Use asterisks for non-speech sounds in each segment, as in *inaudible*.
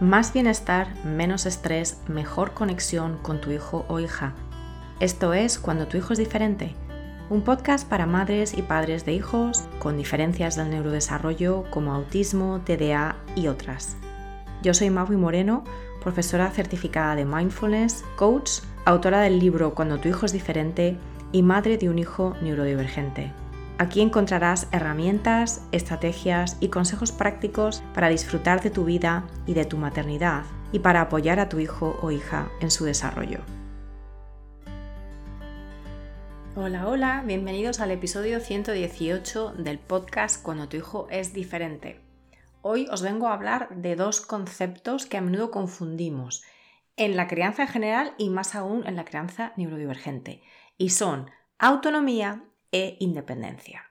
Más bienestar, menos estrés, mejor conexión con tu hijo o hija. Esto es Cuando tu hijo es diferente, un podcast para madres y padres de hijos con diferencias del neurodesarrollo como autismo, TDA y otras. Yo soy Maui Moreno, profesora certificada de mindfulness, coach, autora del libro Cuando tu hijo es diferente y madre de un hijo neurodivergente. Aquí encontrarás herramientas, estrategias y consejos prácticos para disfrutar de tu vida y de tu maternidad y para apoyar a tu hijo o hija en su desarrollo. Hola, hola, bienvenidos al episodio 118 del podcast Cuando tu hijo es diferente. Hoy os vengo a hablar de dos conceptos que a menudo confundimos en la crianza en general y más aún en la crianza neurodivergente, y son autonomía e independencia.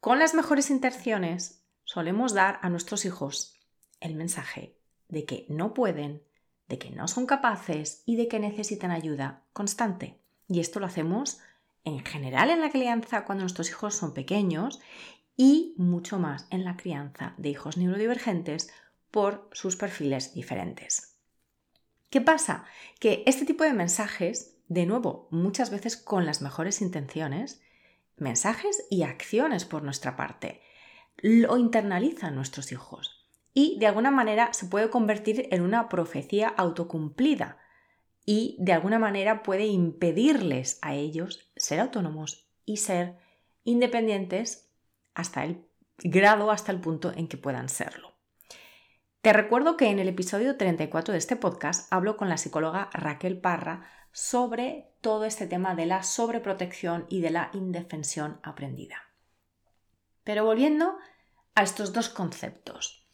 Con las mejores intenciones solemos dar a nuestros hijos el mensaje de que no pueden, de que no son capaces y de que necesitan ayuda constante. Y esto lo hacemos en general en la crianza cuando nuestros hijos son pequeños y mucho más en la crianza de hijos neurodivergentes por sus perfiles diferentes. ¿Qué pasa? Que este tipo de mensajes, de nuevo, muchas veces con las mejores intenciones, mensajes y acciones por nuestra parte. Lo internalizan nuestros hijos y de alguna manera se puede convertir en una profecía autocumplida y de alguna manera puede impedirles a ellos ser autónomos y ser independientes hasta el grado, hasta el punto en que puedan serlo. Te recuerdo que en el episodio 34 de este podcast hablo con la psicóloga Raquel Parra sobre todo este tema de la sobreprotección y de la indefensión aprendida. Pero volviendo a estos dos conceptos.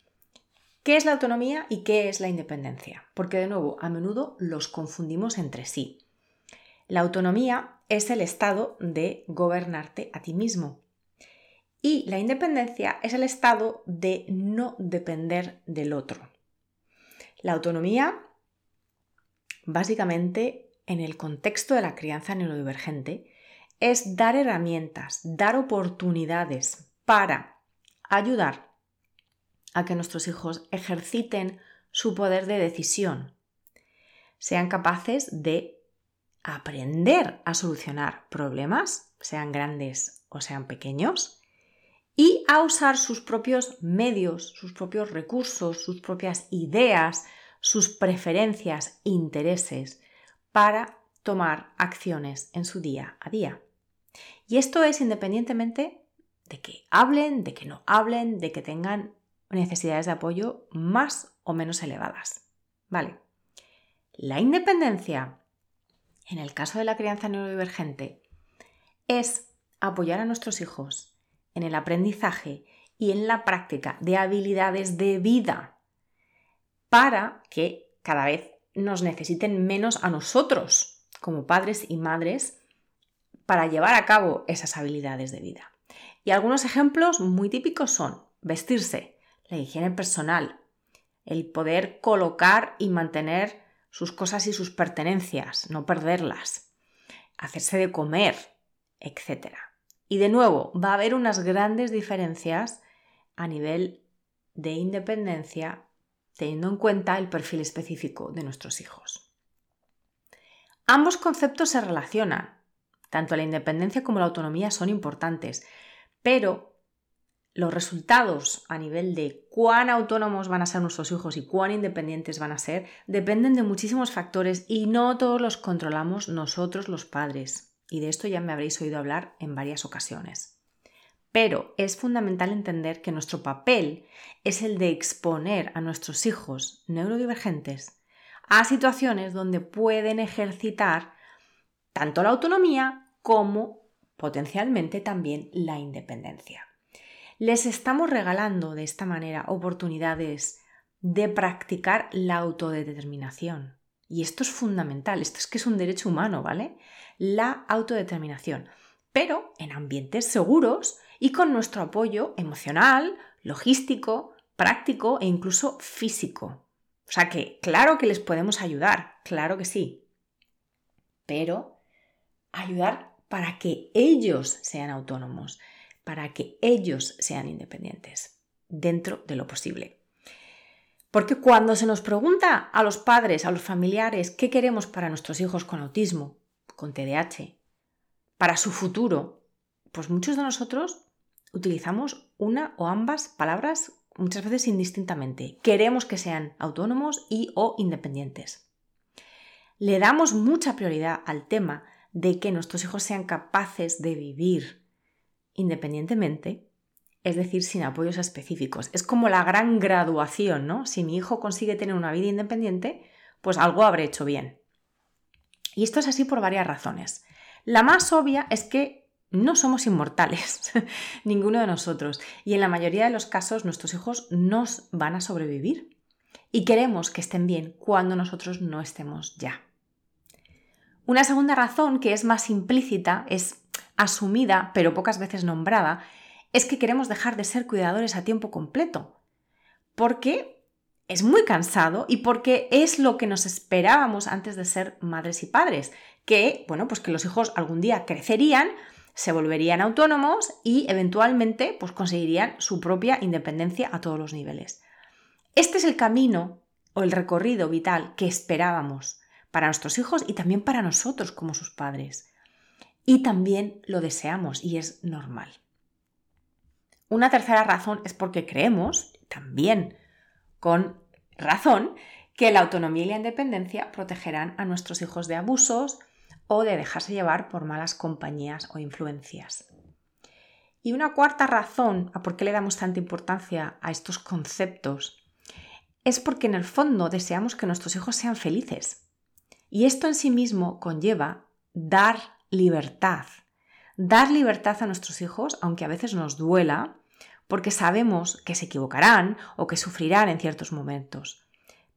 ¿Qué es la autonomía y qué es la independencia? Porque de nuevo, a menudo los confundimos entre sí. La autonomía es el estado de gobernarte a ti mismo. Y la independencia es el estado de no depender del otro. La autonomía básicamente en el contexto de la crianza neurodivergente es dar herramientas, dar oportunidades para ayudar a que nuestros hijos ejerciten su poder de decisión, sean capaces de aprender a solucionar problemas, sean grandes o sean pequeños, y a usar sus propios medios, sus propios recursos, sus propias ideas, sus preferencias, intereses para tomar acciones en su día a día. Y esto es independientemente de que hablen, de que no hablen, de que tengan necesidades de apoyo más o menos elevadas. Vale. La independencia, en el caso de la crianza neurodivergente, es apoyar a nuestros hijos en el aprendizaje y en la práctica de habilidades de vida para que cada vez nos necesiten menos a nosotros como padres y madres para llevar a cabo esas habilidades de vida. Y algunos ejemplos muy típicos son vestirse, la higiene personal, el poder colocar y mantener sus cosas y sus pertenencias, no perderlas, hacerse de comer, etc. Y de nuevo, va a haber unas grandes diferencias a nivel de independencia teniendo en cuenta el perfil específico de nuestros hijos. Ambos conceptos se relacionan. Tanto la independencia como la autonomía son importantes, pero los resultados a nivel de cuán autónomos van a ser nuestros hijos y cuán independientes van a ser dependen de muchísimos factores y no todos los controlamos nosotros los padres. Y de esto ya me habréis oído hablar en varias ocasiones. Pero es fundamental entender que nuestro papel es el de exponer a nuestros hijos neurodivergentes a situaciones donde pueden ejercitar tanto la autonomía como potencialmente también la independencia. Les estamos regalando de esta manera oportunidades de practicar la autodeterminación. Y esto es fundamental, esto es que es un derecho humano, ¿vale? La autodeterminación, pero en ambientes seguros y con nuestro apoyo emocional, logístico, práctico e incluso físico. O sea que claro que les podemos ayudar, claro que sí, pero ayudar para que ellos sean autónomos, para que ellos sean independientes, dentro de lo posible. Porque cuando se nos pregunta a los padres, a los familiares, qué queremos para nuestros hijos con autismo, con TDAH, para su futuro, pues muchos de nosotros utilizamos una o ambas palabras muchas veces indistintamente. Queremos que sean autónomos y o independientes. Le damos mucha prioridad al tema de que nuestros hijos sean capaces de vivir independientemente es decir, sin apoyos específicos. Es como la gran graduación, ¿no? Si mi hijo consigue tener una vida independiente, pues algo habré hecho bien. Y esto es así por varias razones. La más obvia es que no somos inmortales, *laughs* ninguno de nosotros, y en la mayoría de los casos nuestros hijos nos van a sobrevivir. Y queremos que estén bien cuando nosotros no estemos ya. Una segunda razón que es más implícita, es asumida, pero pocas veces nombrada, es que queremos dejar de ser cuidadores a tiempo completo. Porque es muy cansado y porque es lo que nos esperábamos antes de ser madres y padres. Que, bueno, pues que los hijos algún día crecerían, se volverían autónomos y eventualmente pues conseguirían su propia independencia a todos los niveles. Este es el camino o el recorrido vital que esperábamos para nuestros hijos y también para nosotros como sus padres. Y también lo deseamos y es normal. Una tercera razón es porque creemos, también con razón, que la autonomía y la independencia protegerán a nuestros hijos de abusos o de dejarse llevar por malas compañías o influencias. Y una cuarta razón a por qué le damos tanta importancia a estos conceptos es porque en el fondo deseamos que nuestros hijos sean felices. Y esto en sí mismo conlleva dar libertad. Dar libertad a nuestros hijos, aunque a veces nos duela, porque sabemos que se equivocarán o que sufrirán en ciertos momentos,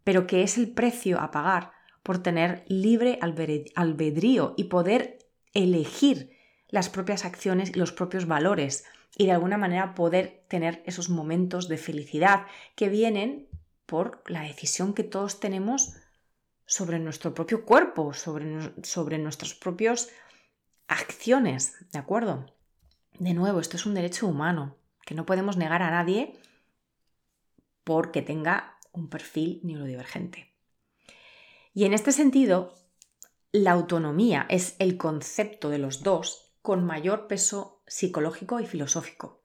pero que es el precio a pagar por tener libre albedrío y poder elegir las propias acciones y los propios valores y de alguna manera poder tener esos momentos de felicidad que vienen por la decisión que todos tenemos sobre nuestro propio cuerpo, sobre, sobre nuestras propias acciones, ¿de acuerdo? De nuevo, esto es un derecho humano que no podemos negar a nadie porque tenga un perfil neurodivergente. Y en este sentido, la autonomía es el concepto de los dos con mayor peso psicológico y filosófico.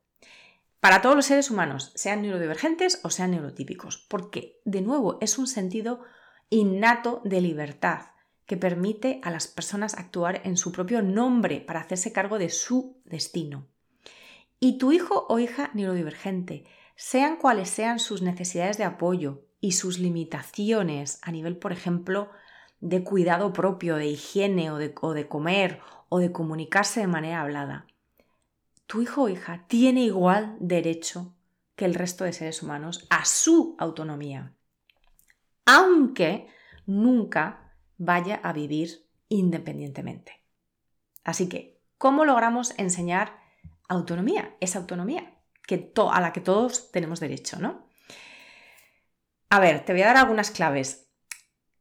Para todos los seres humanos, sean neurodivergentes o sean neurotípicos, porque de nuevo es un sentido innato de libertad que permite a las personas actuar en su propio nombre para hacerse cargo de su destino y tu hijo o hija neurodivergente, sean cuales sean sus necesidades de apoyo y sus limitaciones a nivel, por ejemplo, de cuidado propio, de higiene o de, comer o de comunicarse de manera hablada. Tu hijo o hija tiene igual derecho que el resto de seres humanos a su autonomía, aunque nunca vaya a vivir independientemente. Así que, ¿cómo logramos enseñar autonomía, esa autonomía que a la que todos tenemos derecho, ¿no? A ver, te voy a dar algunas claves.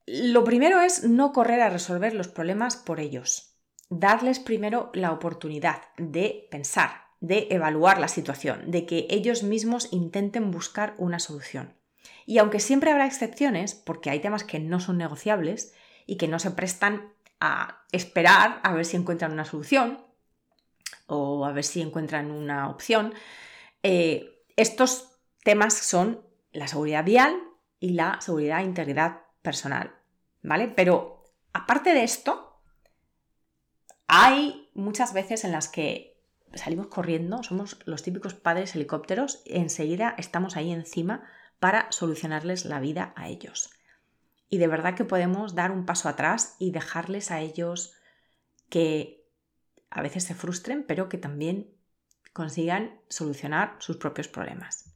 Lo primero es no correr a resolver los problemas por ellos. Darles primero la oportunidad de pensar, de evaluar la situación, de que ellos mismos intenten buscar una solución. Y aunque siempre habrá excepciones, porque hay temas que no son negociables y que no se prestan a esperar a ver si encuentran una solución, o a ver si encuentran una opción. Eh, estos temas son la seguridad vial y la seguridad e integridad personal, ¿vale? Pero aparte de esto, hay muchas veces en las que salimos corriendo, somos los típicos padres helicópteros, y enseguida estamos ahí encima para solucionarles la vida a ellos. Y de verdad que podemos dar un paso atrás y dejarles a ellos que a veces se frustren, pero que también consigan solucionar sus propios problemas.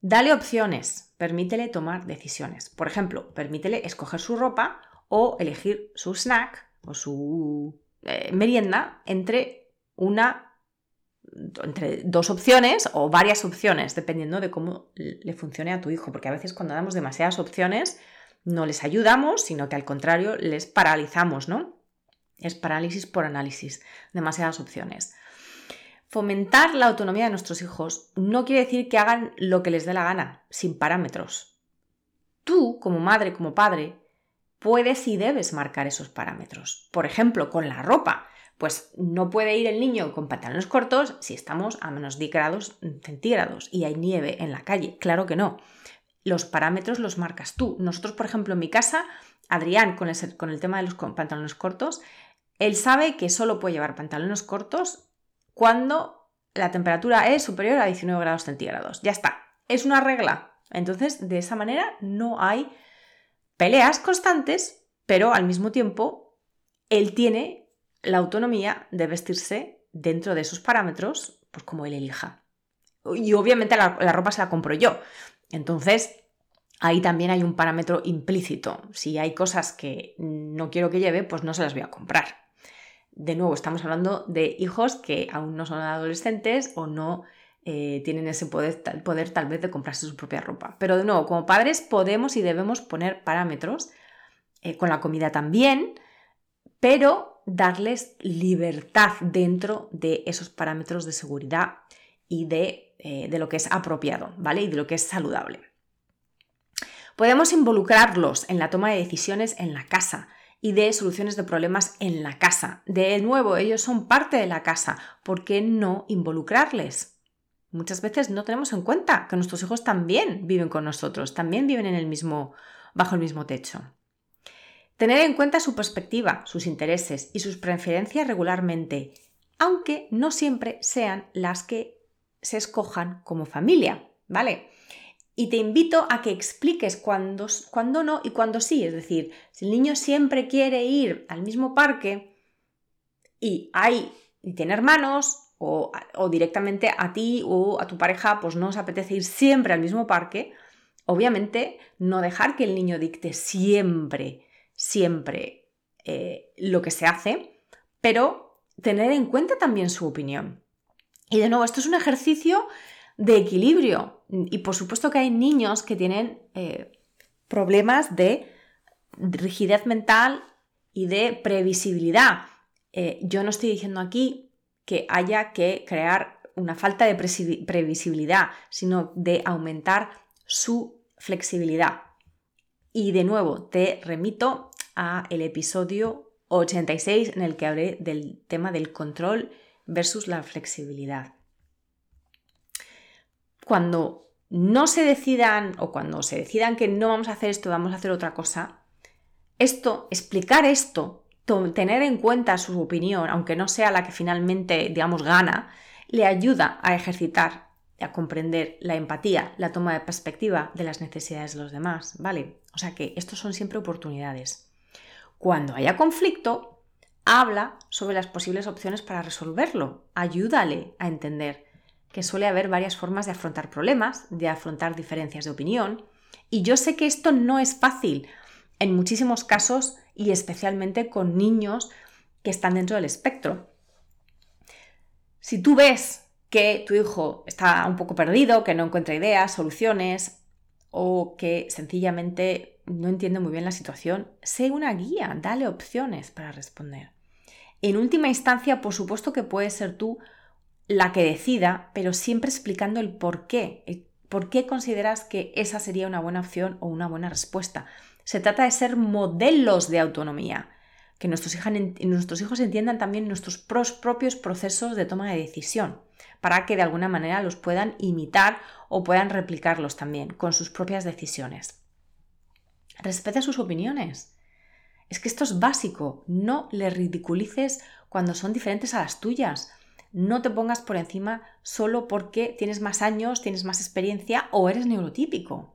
Dale opciones, permítele tomar decisiones. Por ejemplo, permítele escoger su ropa o elegir su snack o su eh, merienda entre una entre dos opciones o varias opciones, dependiendo de cómo le funcione a tu hijo, porque a veces cuando damos demasiadas opciones no les ayudamos, sino que al contrario les paralizamos, ¿no? Es parálisis por análisis, demasiadas opciones. Fomentar la autonomía de nuestros hijos no quiere decir que hagan lo que les dé la gana, sin parámetros. tú, como madre, como padre, puedes y debes marcar esos parámetros. Por ejemplo, con la ropa. Pues no puede ir el niño con pantalones cortos si estamos a menos 10 grados centígrados y hay nieve en la calle. Claro que no. Los parámetros los marcas tú. Nosotros, por ejemplo, en mi casa, Adrián, con el, con el tema de los pantalones cortos, él sabe que solo puede llevar pantalones cortos cuando la temperatura es superior a 19 grados centígrados. Ya está. Es una regla. Entonces, de esa manera no hay peleas constantes, pero al mismo tiempo él tiene la autonomía de vestirse dentro de esos parámetros, pues como él elija. Y obviamente la, ropa se la compro yo. Entonces, ahí también hay un parámetro implícito. Si hay cosas que no quiero que lleve, pues no se las voy a comprar. De nuevo, estamos hablando de hijos que aún no son adolescentes o no eh, tienen ese poder, tal vez de comprarse su propia ropa. Pero de nuevo, como padres podemos y debemos poner parámetros, eh, con la comida también, pero darles libertad dentro de esos parámetros de seguridad y de, eh, de lo que es apropiado, ¿vale? Y de lo que es saludable. Podemos involucrarlos en la toma de decisiones en la casa y de soluciones de problemas en la casa. De nuevo, ellos son parte de la casa. ¿Por qué no involucrarles? Muchas veces no tenemos en cuenta que nuestros hijos también viven con nosotros, también viven en el mismo, bajo el mismo techo. Tener en cuenta su perspectiva, sus intereses y sus preferencias regularmente, aunque no siempre sean las que se escojan como familia, ¿vale? Y te invito a que expliques cuándo, no y cuándo sí. Es decir, si el niño siempre quiere ir al mismo parque y hay y tiene hermanos o, directamente a ti o a tu pareja pues no os apetece ir siempre al mismo parque, obviamente no dejar que el niño dicte siempre, siempre eh, lo que se hace, pero tener en cuenta también su opinión. Y de nuevo, esto es un ejercicio de equilibrio. Y por supuesto que hay niños que tienen eh, problemas de rigidez mental y de previsibilidad. Eh, yo no estoy diciendo aquí que haya que crear una falta de previsibilidad, sino de aumentar su flexibilidad. Y de nuevo, te remito a el episodio 86 en el que hablé del tema del control versus la flexibilidad. Cuando no se decidan o cuando se decidan que no vamos a hacer esto, vamos a hacer otra cosa, esto, explicar esto tener en cuenta su opinión, aunque no sea la que finalmente, digamos, gana, le ayuda a ejercitar, a comprender la empatía, la toma de perspectiva de las necesidades de los demás, ¿vale? O sea que estos son siempre oportunidades. Cuando haya conflicto, habla sobre las posibles opciones para resolverlo, ayúdale a entender que suele haber varias formas de afrontar problemas, de afrontar diferencias de opinión, y yo sé que esto no es fácil. En muchísimos casos y especialmente con niños que están dentro del espectro. Si tú ves que tu hijo está un poco perdido, que no encuentra ideas, soluciones o que sencillamente no entiende muy bien la situación, sé una guía, dale opciones para responder. En última instancia, por supuesto que puedes ser tú la que decida, pero siempre explicando el por qué, por qué consideras que esa sería una buena opción o una buena respuesta. Se trata de ser modelos de autonomía, que nuestros, hijos entiendan también nuestros propios procesos de toma de decisión, para que de alguna manera los puedan imitar o puedan replicarlos también con sus propias decisiones. Respeta sus opiniones. Es que esto es básico, no le ridiculices cuando son diferentes a las tuyas. No te pongas por encima solo porque tienes más años, tienes más experiencia o eres neurotípico.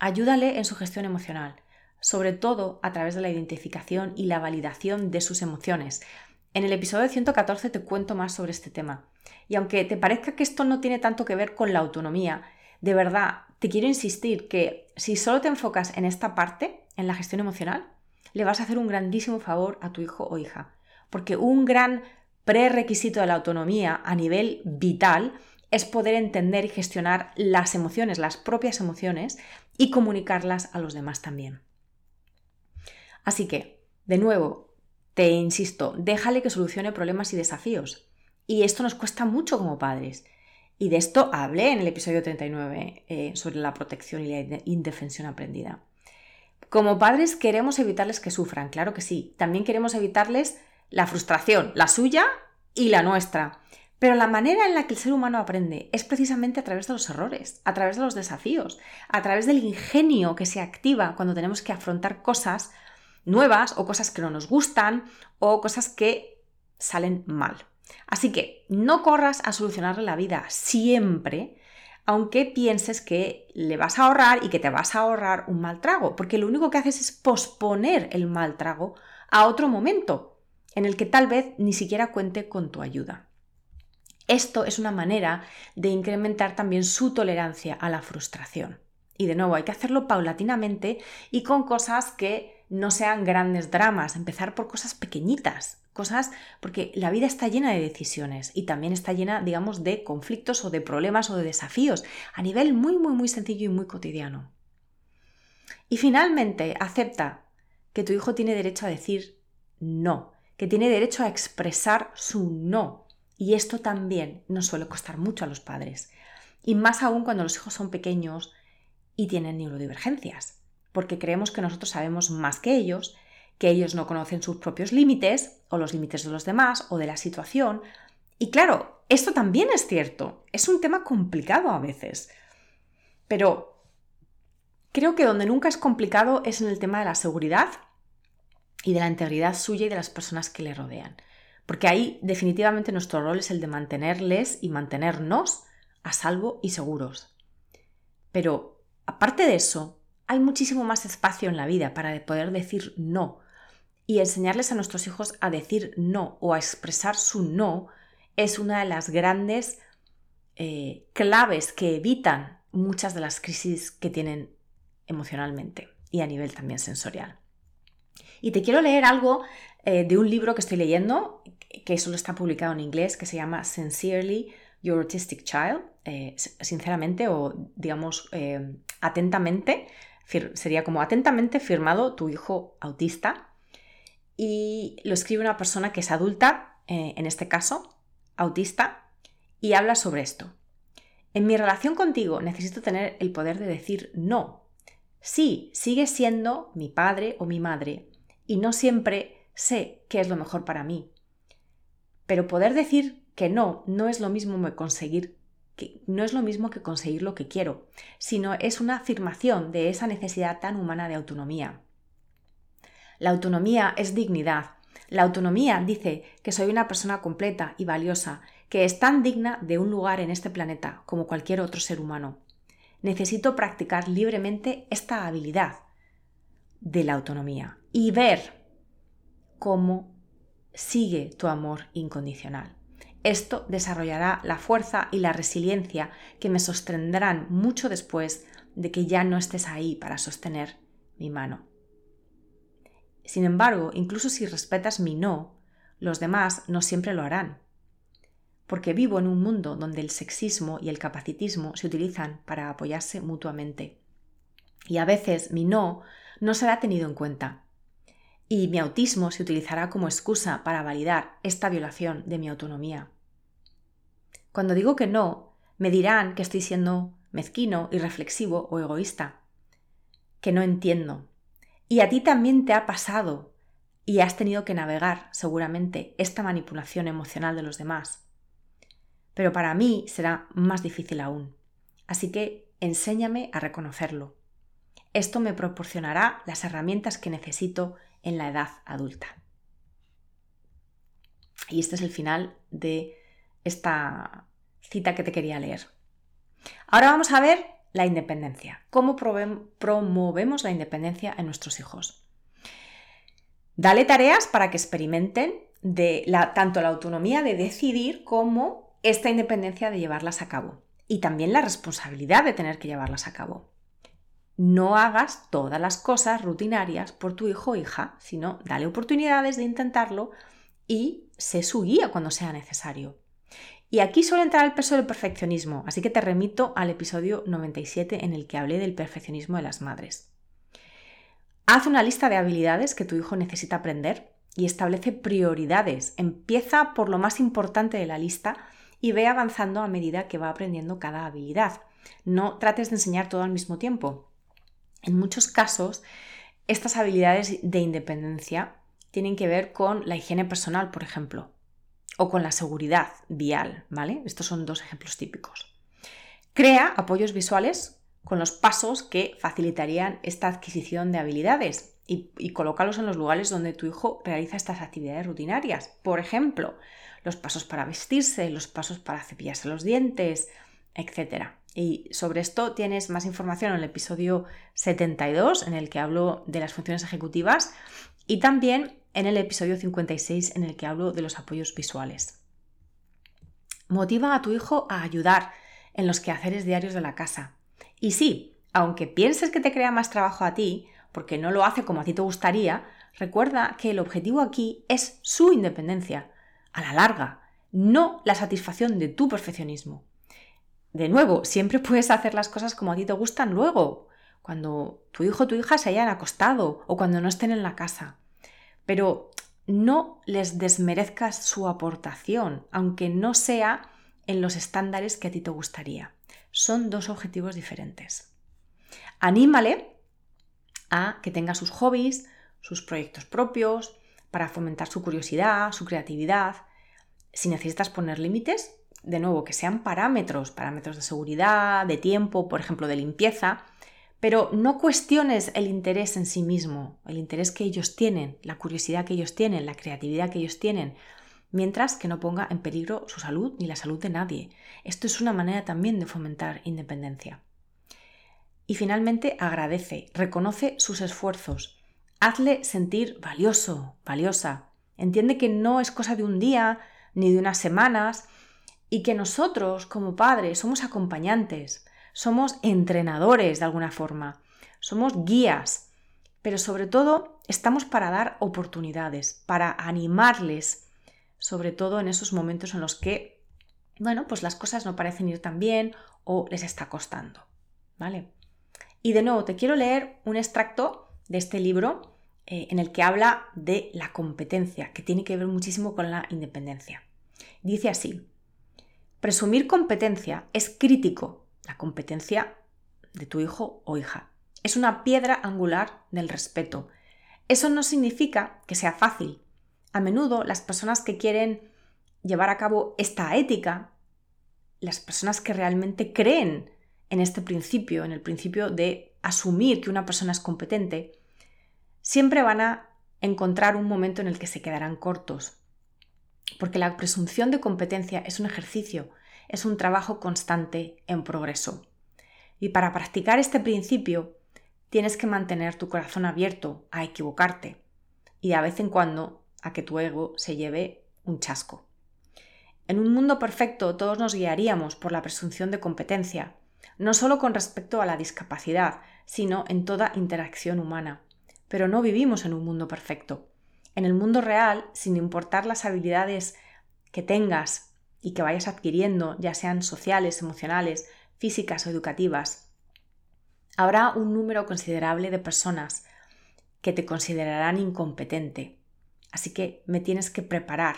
Ayúdale en su gestión emocional, sobre todo a través de la identificación y la validación de sus emociones. En el episodio 114 te cuento más sobre este tema. Y aunque te parezca que esto no tiene tanto que ver con la autonomía, de verdad te quiero insistir que si solo te enfocas en esta parte, en la gestión emocional, le vas a hacer un grandísimo favor a tu hijo o hija. Porque un gran prerequisito de la autonomía a nivel vital es poder entender y gestionar las emociones, las propias emociones, y comunicarlas a los demás también. Así que, de nuevo, te insisto, déjale que solucione problemas y desafíos. Y esto nos cuesta mucho como padres. Y de esto hablé en el episodio 39 eh, sobre la protección y la indefensión aprendida. Como padres queremos evitarles que sufran, claro que sí. También queremos evitarles la frustración, la suya y la nuestra. Pero la manera en la que el ser humano aprende es precisamente a través de los errores, a través de los desafíos, a través del ingenio que se activa cuando tenemos que afrontar cosas nuevas o cosas que no nos gustan o cosas que salen mal. Así que no corras a solucionarle la vida siempre, aunque pienses que le vas a ahorrar y que te vas a ahorrar un mal trago, porque lo único que haces es posponer el mal trago a otro momento en el que tal vez ni siquiera cuente con tu ayuda. Esto es una manera de incrementar también su tolerancia a la frustración. Y de nuevo, hay que hacerlo paulatinamente y con cosas que no sean grandes dramas, empezar por cosas pequeñitas, cosas porque la vida está llena de decisiones y también está llena, digamos, de conflictos o de problemas o de desafíos a nivel muy, muy, muy sencillo y muy cotidiano. Y finalmente, acepta que tu hijo tiene derecho a decir no, que tiene derecho a expresar su no y esto también nos suele costar mucho a los padres. Y más aún cuando los hijos son pequeños y tienen neurodivergencias, porque creemos que nosotros sabemos más que ellos, que ellos no conocen sus propios límites o los límites de los demás o de la situación. Y claro, esto también es cierto, es un tema complicado a veces. Pero creo que donde nunca es complicado es en el tema de la seguridad y de la integridad suya y de las personas que le rodean porque ahí definitivamente nuestro rol es el de mantenerles y mantenernos a salvo y seguros. Pero aparte de eso, hay muchísimo más espacio en la vida para poder decir no. Y enseñarles a nuestros hijos a decir no o a expresar su no es una de las grandes eh, claves que evitan muchas de las crisis que tienen emocionalmente y a nivel también sensorial. Y te quiero leer algo eh, de un libro que estoy leyendo, que solo está publicado en inglés, que se llama Sincerely Your Autistic Child, eh, sinceramente o digamos eh, atentamente, sería como atentamente firmado tu hijo autista. Y lo escribe una persona que es adulta, en este caso, autista, y habla sobre esto. En mi relación contigo necesito tener el poder de decir no. Sí, sigue siendo mi padre o mi madre, y no siempre sé qué es lo mejor para mí. Pero poder decir que no no es lo mismo que conseguir que no es lo mismo que conseguir lo que quiero, sino es una afirmación de esa necesidad tan humana de autonomía. La autonomía es dignidad. La autonomía dice que soy una persona completa y valiosa, que es tan digna de un lugar en este planeta como cualquier otro ser humano. Necesito practicar libremente esta habilidad de la autonomía y ver cómo sigue tu amor incondicional. Esto desarrollará la fuerza y la resiliencia que me sostendrán mucho después de que ya no estés ahí para sostener mi mano. Sin embargo, incluso si respetas mi no, los demás no siempre lo harán, porque vivo en un mundo donde el sexismo y el capacitismo se utilizan para apoyarse mutuamente. Y a veces mi no no será tenido en cuenta, y mi autismo se utilizará como excusa para validar esta violación de mi autonomía. Cuando digo que no, me dirán que estoy siendo mezquino, irreflexivo o egoísta, que no entiendo. Y a ti también te ha pasado y has tenido que navegar, seguramente, esta manipulación emocional de los demás. Pero para mí será más difícil aún. Así que enséñame a reconocerlo. Esto me proporcionará las herramientas que necesito en la edad adulta. Y este es el final de esta cita que te quería leer. Ahora vamos a ver la independencia. ¿Cómo promovemos la independencia en nuestros hijos? Dale tareas para que experimenten tanto la autonomía de decidir como esta independencia de llevarlas a cabo y también la responsabilidad de tener que llevarlas a cabo no hagas todas las cosas rutinarias por tu hijo o hija, sino dale oportunidades de intentarlo y sé su guía cuando sea necesario. Y aquí suele entrar el peso del perfeccionismo, así que te remito al episodio 97 en el que hablé del perfeccionismo de las madres. Haz una lista de habilidades que tu hijo necesita aprender y establece prioridades. Empieza por lo más importante de la lista y ve avanzando a medida que va aprendiendo cada habilidad. No trates de enseñar todo al mismo tiempo. En muchos casos, estas habilidades de independencia tienen que ver con la higiene personal, por ejemplo, o con la seguridad vial, ¿vale? Estos son dos ejemplos típicos. Crea apoyos visuales con los pasos que facilitarían esta adquisición de habilidades y, y colócalos en los lugares donde tu hijo realiza estas actividades rutinarias. Por ejemplo, los pasos para vestirse, los pasos para cepillarse los dientes, etc. Y sobre esto tienes más información en el episodio 72, en el que hablo de las funciones ejecutivas, y también en el episodio 56, en el que hablo de los apoyos visuales. Motiva a tu hijo a ayudar en los quehaceres diarios de la casa. Y sí, aunque pienses que te crea más trabajo a ti, porque no lo hace como a ti te gustaría, recuerda que el objetivo aquí es su independencia, a la larga, no la satisfacción de tu perfeccionismo. De nuevo, siempre puedes hacer las cosas como a ti te gustan luego, cuando tu hijo o tu hija se hayan acostado o cuando no estén en la casa. Pero no les desmerezcas su aportación, aunque no sea en los estándares que a ti te gustaría. Son dos objetivos diferentes. Anímale a que tenga sus hobbies, sus proyectos propios, para fomentar su curiosidad, su creatividad. Si necesitas poner límites, de nuevo, que sean parámetros, parámetros de seguridad, de tiempo, por ejemplo, de limpieza, pero no cuestiones el interés en sí mismo, el interés que ellos tienen, la curiosidad que ellos tienen, la creatividad que ellos tienen, mientras que no ponga en peligro su salud ni la salud de nadie. Esto es una manera también de fomentar independencia. Y finalmente agradece, reconoce sus esfuerzos, hazle sentir valioso, valiosa. Entiende que no es cosa de un día ni de unas semanas y que nosotros como padres somos acompañantes, somos entrenadores de alguna forma, somos guías, pero sobre todo estamos para dar oportunidades, para animarles, sobre todo en esos momentos en los que, bueno, pues las cosas no parecen ir tan bien o les está costando, ¿vale? Y de nuevo, te quiero leer un extracto de este libro eh, en el que habla de la competencia, que tiene que ver muchísimo con la independencia. Dice así, presumir competencia es crítico la competencia de tu hijo o hija. Es una piedra angular del respeto. Eso no significa que sea fácil. A menudo las personas que quieren llevar a cabo esta ética, las personas que realmente creen en este principio, en el principio de asumir que una persona es competente, siempre van a encontrar un momento en el que se quedarán cortos. Porque la presunción de competencia es un ejercicio, es un trabajo constante en progreso. Y para practicar este principio, tienes que mantener tu corazón abierto a equivocarte y de vez en cuando a que tu ego se lleve un chasco. En un mundo perfecto todos nos guiaríamos por la presunción de competencia, no solo con respecto a la discapacidad, sino en toda interacción humana. Pero no vivimos en un mundo perfecto. En el mundo real, sin importar las habilidades que tengas y que vayas adquiriendo, ya sean sociales, emocionales, físicas o educativas, habrá un número considerable de personas que te considerarán incompetente. Así que me tienes que preparar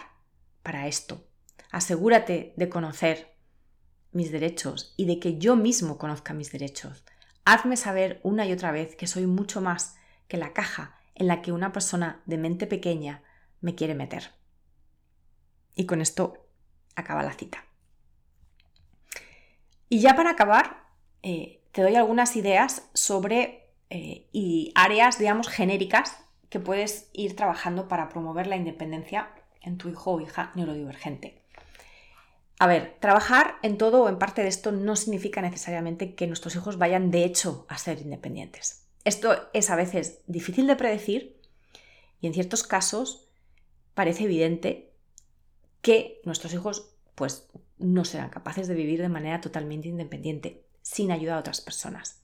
para esto. Asegúrate de conocer mis derechos y de que yo mismo conozca mis derechos. Hazme saber una y otra vez que soy mucho más que la caja en la que una persona de mente pequeña me quiere meter. Y con esto acaba la cita. Y ya para acabar, eh, te doy algunas ideas sobre eh, y áreas, digamos, genéricas que puedes ir trabajando para promover la independencia en tu hijo o hija neurodivergente. A ver, trabajar en todo o en parte de esto no significa necesariamente que nuestros hijos vayan de hecho a ser independientes. Esto es a veces difícil de predecir y en ciertos casos parece evidente que nuestros hijos pues no serán capaces de vivir de manera totalmente independiente, sin ayuda a otras personas.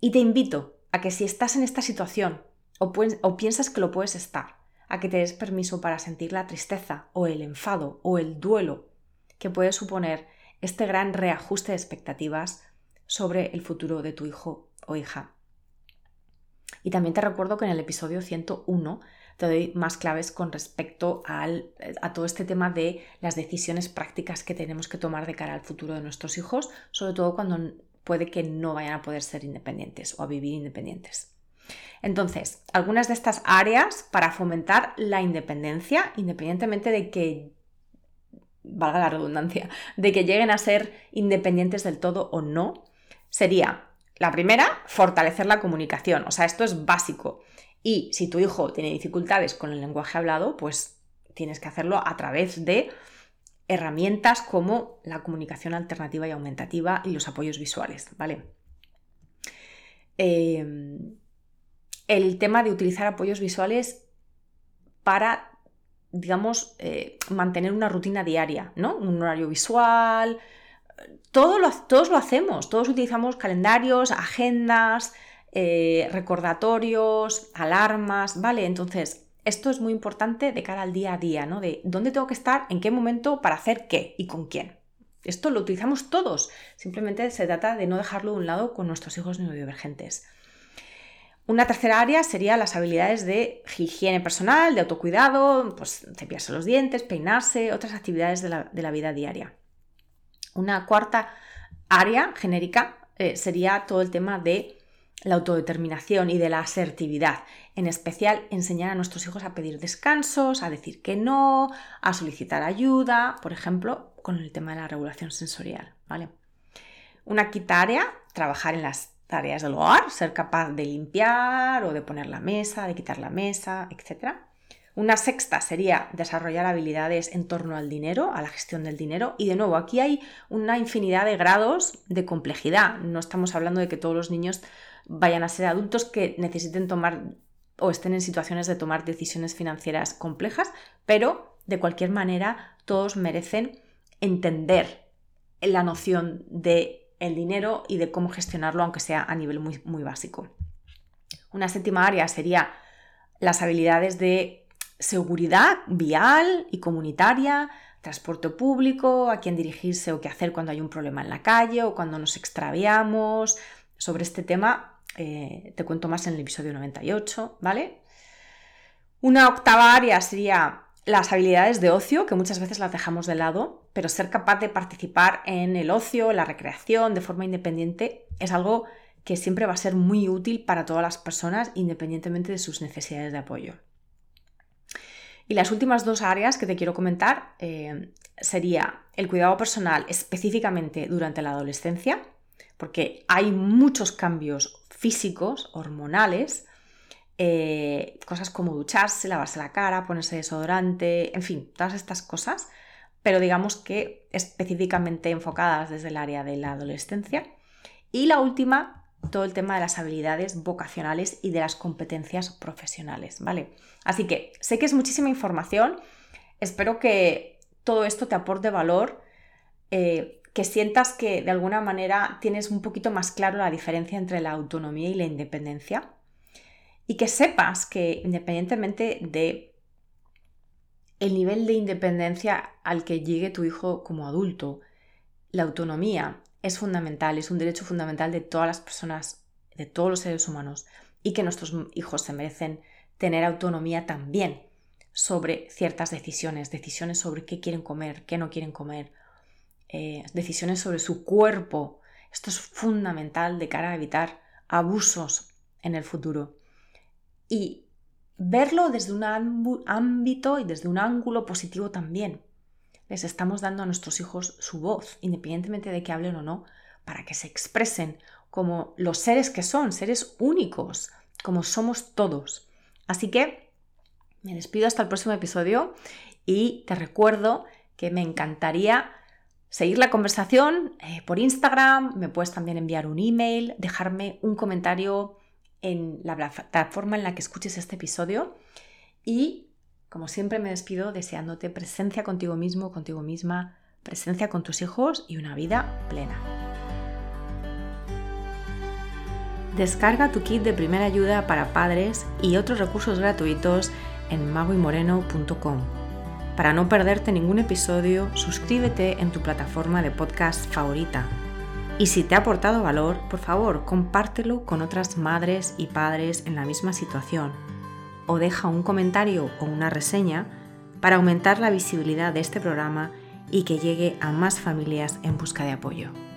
Y te invito a que si estás en esta situación o, o piensas que lo puedes estar, a que te des permiso para sentir la tristeza o el enfado o el duelo que puede suponer este gran reajuste de expectativas sobre el futuro de tu hijo o hija. Y también te recuerdo que en el episodio 101 te doy más claves con respecto al, a todo este tema de las decisiones prácticas que tenemos que tomar de cara al futuro de nuestros hijos, sobre todo cuando puede que no vayan a poder ser independientes o a vivir independientes. Entonces, algunas de estas áreas para fomentar la independencia, independientemente de que, valga la redundancia, de que lleguen a ser independientes del todo o no, sería la primera, fortalecer la comunicación. O sea, esto es básico. Y si tu hijo tiene dificultades con el lenguaje hablado, pues tienes que hacerlo a través de herramientas como la comunicación alternativa y aumentativa y los apoyos visuales, ¿vale? Em, el tema de utilizar apoyos visuales para, digamos, eh, mantener una rutina diaria, ¿no? Un horario visual, todos lo hacemos, todos utilizamos calendarios, agendas, eh, recordatorios, alarmas, ¿vale? Entonces, esto es muy importante de cara al día a día, ¿no? De dónde tengo que estar, en qué momento, para hacer qué y con quién. Esto lo utilizamos todos, simplemente se trata de no dejarlo de un lado con nuestros hijos neurodivergentes. Una tercera área sería las habilidades de higiene personal, de autocuidado, pues cepillarse los dientes, peinarse, otras actividades de la vida diaria. Una cuarta área genérica eh, sería todo el tema de la autodeterminación y de la asertividad. En especial, enseñar a nuestros hijos a pedir descansos, a decir que no, a solicitar ayuda, por ejemplo, con el tema de la regulación sensorial. ¿vale? Una quinta área, trabajar en las tareas del hogar, ser capaz de limpiar o de poner la mesa, de quitar la mesa, etc. Una sexta sería desarrollar habilidades en torno al dinero, a la gestión del dinero. Y de nuevo, aquí hay una infinidad de grados de complejidad. No estamos hablando de que todos los niños vayan a ser adultos que necesiten tomar o estén en situaciones de tomar decisiones financieras complejas, pero de cualquier manera todos merecen entender la noción de el dinero y de cómo gestionarlo, aunque sea a nivel muy, muy básico. Una séptima área sería las habilidades de seguridad vial y comunitaria, transporte público, a quién dirigirse o qué hacer cuando hay un problema en la calle o cuando nos extraviamos. Sobre este tema eh, te cuento más en el episodio 98, ¿vale? Una octava área sería las habilidades de ocio, que muchas veces las dejamos de lado, pero ser capaz de participar en el ocio, la recreación de forma independiente es algo que siempre va a ser muy útil para todas las personas independientemente de sus necesidades de apoyo. Y las últimas dos áreas que te quiero comentar eh, sería el cuidado personal específicamente durante la adolescencia, porque hay muchos cambios físicos, hormonales, eh, cosas como ducharse, lavarse la cara, ponerse desodorante, en fin, todas estas cosas, pero digamos que específicamente enfocadas desde el área de la adolescencia. Y la última todo el tema de las habilidades vocacionales y de las competencias profesionales, ¿vale? Así que sé que es muchísima información, espero que todo esto te aporte valor, eh, que sientas que de alguna manera tienes un poquito más claro la diferencia entre la autonomía y la independencia y que sepas que independientemente de el nivel de independencia al que llegue tu hijo como adulto, la autonomía es fundamental, es un derecho fundamental de todas las personas, de todos los seres humanos, y que nuestros hijos se merecen tener autonomía también sobre ciertas decisiones, decisiones sobre qué quieren comer, qué no quieren comer, eh, decisiones sobre su cuerpo. Esto es fundamental de cara a evitar abusos en el futuro. Y verlo desde un ámbito y desde un ángulo positivo también les estamos dando a nuestros hijos su voz, independientemente de que hablen o no, para que se expresen como los seres que son, seres únicos, como somos todos. Así que me despido hasta el próximo episodio y te recuerdo que me encantaría seguir la conversación eh, por Instagram, me puedes también enviar un email, dejarme un comentario en la plataforma en la que escuches este episodio y como siempre me despido deseándote presencia contigo mismo, contigo misma, presencia con tus hijos y una vida plena. Descarga tu kit de primera ayuda para padres y otros recursos gratuitos en magoymoreno.com. Para no perderte ningún episodio, suscríbete en tu plataforma de podcast favorita. Y si te ha aportado valor, por favor, compártelo con otras madres y padres en la misma situación o deja un comentario o una reseña para aumentar la visibilidad de este programa y que llegue a más familias en busca de apoyo.